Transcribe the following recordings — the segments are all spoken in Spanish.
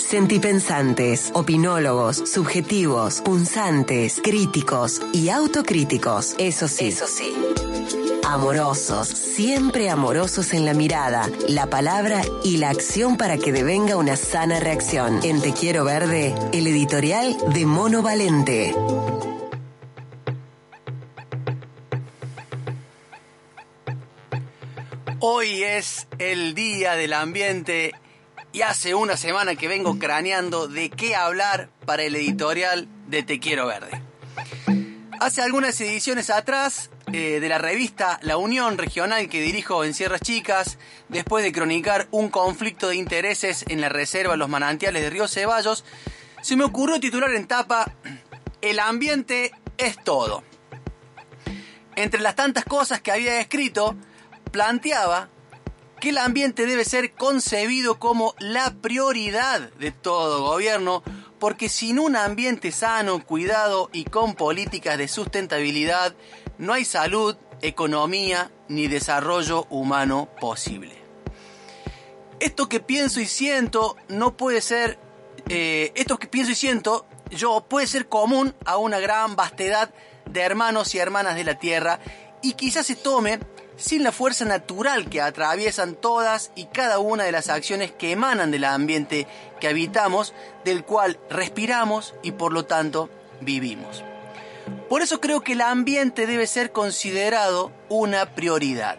Sentipensantes, opinólogos, subjetivos, punzantes, críticos y autocríticos. Eso sí. Eso sí. Amorosos, siempre amorosos en la mirada, la palabra y la acción para que devenga una sana reacción. En Te Quiero Verde, el editorial de Mono Valente. Hoy es el día del ambiente y hace una semana que vengo craneando de qué hablar para el editorial de Te Quiero Verde. Hace algunas ediciones atrás eh, de la revista La Unión Regional que dirijo en Sierras Chicas, después de cronicar un conflicto de intereses en la reserva Los Manantiales de Río Ceballos, se me ocurrió titular en tapa El ambiente es todo. Entre las tantas cosas que había escrito, planteaba que el ambiente debe ser concebido como la prioridad de todo gobierno, porque sin un ambiente sano, cuidado y con políticas de sustentabilidad, no hay salud, economía ni desarrollo humano posible. Esto que pienso y siento no puede ser, eh, esto que pienso y siento yo puede ser común a una gran vastedad de hermanos y hermanas de la Tierra y quizás se tome sin la fuerza natural que atraviesan todas y cada una de las acciones que emanan del ambiente que habitamos, del cual respiramos y por lo tanto vivimos. Por eso creo que el ambiente debe ser considerado una prioridad.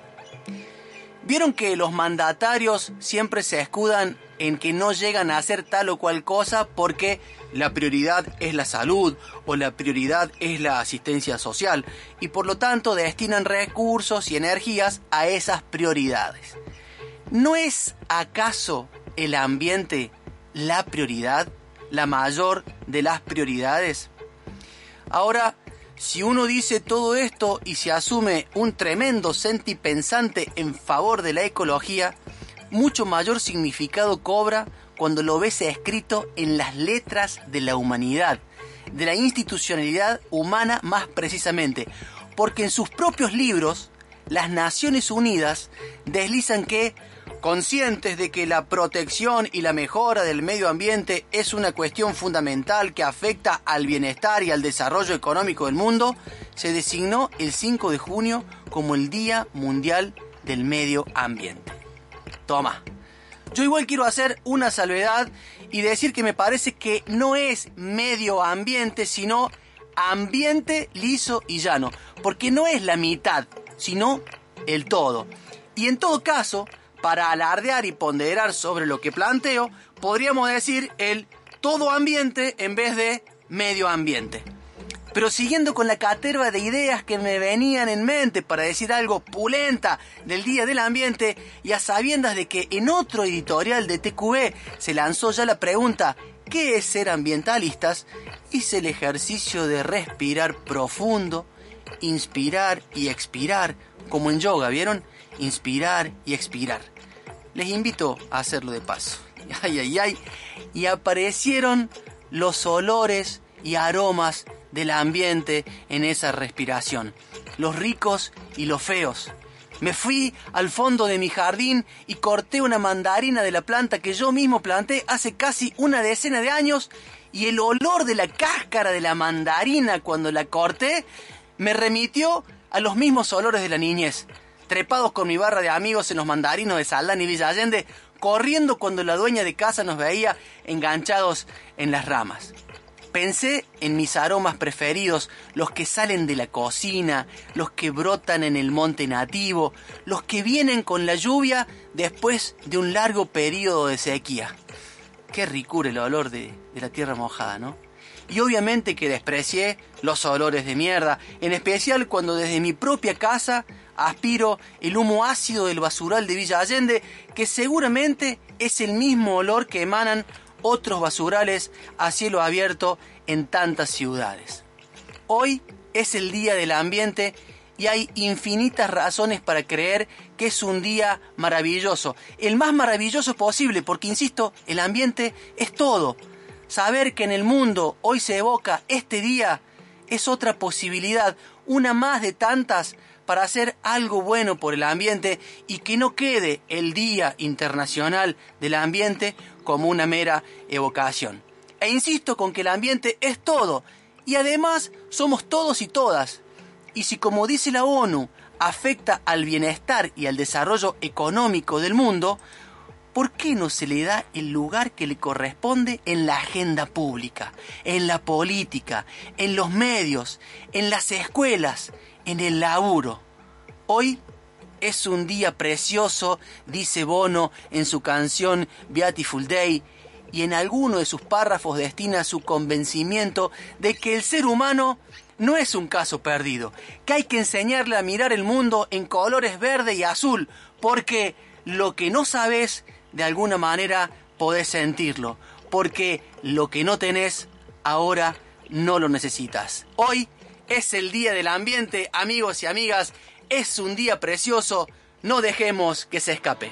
Vieron que los mandatarios siempre se escudan en que no llegan a hacer tal o cual cosa porque la prioridad es la salud o la prioridad es la asistencia social y por lo tanto destinan recursos y energías a esas prioridades. ¿No es acaso el ambiente la prioridad, la mayor de las prioridades? Ahora, si uno dice todo esto y se asume un tremendo sentipensante en favor de la ecología, mucho mayor significado cobra cuando lo ves escrito en las letras de la humanidad, de la institucionalidad humana más precisamente, porque en sus propios libros las Naciones Unidas deslizan que, conscientes de que la protección y la mejora del medio ambiente es una cuestión fundamental que afecta al bienestar y al desarrollo económico del mundo, se designó el 5 de junio como el Día Mundial del Medio Ambiente. Yo igual quiero hacer una salvedad y decir que me parece que no es medio ambiente, sino ambiente liso y llano, porque no es la mitad, sino el todo. Y en todo caso, para alardear y ponderar sobre lo que planteo, podríamos decir el todo ambiente en vez de medio ambiente. Pero siguiendo con la caterva de ideas que me venían en mente para decir algo pulenta del Día del Ambiente y a sabiendas de que en otro editorial de TQV se lanzó ya la pregunta ¿qué es ser ambientalistas? Hice el ejercicio de respirar profundo, inspirar y expirar, como en yoga, ¿vieron? Inspirar y expirar. Les invito a hacerlo de paso. Ay, ay, ay. Y aparecieron los olores y aromas del ambiente en esa respiración, los ricos y los feos. Me fui al fondo de mi jardín y corté una mandarina de la planta que yo mismo planté hace casi una decena de años y el olor de la cáscara de la mandarina cuando la corté me remitió a los mismos olores de la niñez. Trepados con mi barra de amigos en los mandarinos de Saldán y Villa Allende, corriendo cuando la dueña de casa nos veía enganchados en las ramas. Pensé en mis aromas preferidos, los que salen de la cocina, los que brotan en el monte nativo, los que vienen con la lluvia después de un largo periodo de sequía. Qué ricura el olor de, la tierra mojada, ¿no? Y obviamente que desprecié los olores de mierda, en especial cuando desde mi propia casa aspiro el humo ácido del basural de Villa Allende, que seguramente es el mismo olor que emanan otros basurales a cielo abierto en tantas ciudades. Hoy es el Día del Ambiente y hay infinitas razones para creer que es un día maravilloso, el más maravilloso posible, porque insisto, el ambiente es todo. Saber que en el mundo hoy se evoca este día es otra posibilidad, una más de tantas para hacer algo bueno por el ambiente y que no quede el Día Internacional del Ambiente como una mera evocación. E insisto con que el ambiente es todo y además somos todos y todas. Y si como dice la ONU afecta al bienestar y al desarrollo económico del mundo, ¿por qué no se le da el lugar que le corresponde en la agenda pública, en la política, en los medios, en las escuelas, en el laburo? Hoy es un día precioso, dice Bono en su canción Beautiful Day, y en alguno de sus párrafos destina su convencimiento de que el ser humano no es un caso perdido, que hay que enseñarle a mirar el mundo en colores verde y azul, porque lo que no sabes de alguna manera podés sentirlo, porque lo que no tenés ahora no lo necesitas. Hoy es el día del ambiente, amigos y amigas, es un día precioso, no dejemos que se escape.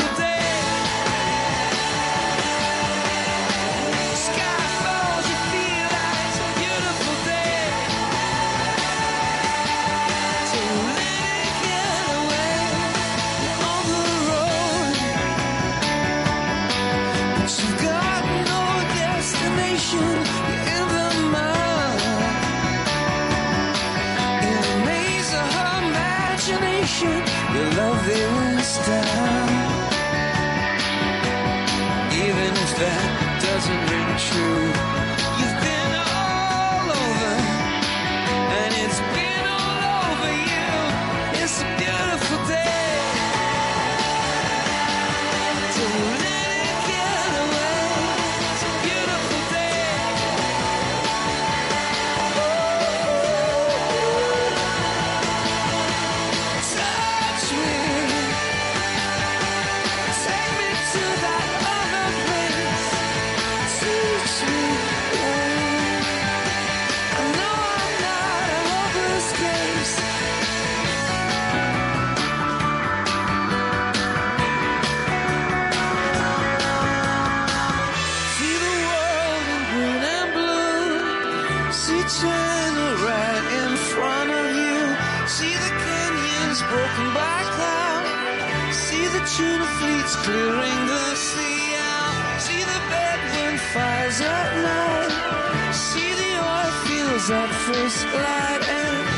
this time, even if that doesn't ring true. broken by cloud. See the tuna fleets clearing the sea out. See the bedwind fires at night. See the oil fields at first light. And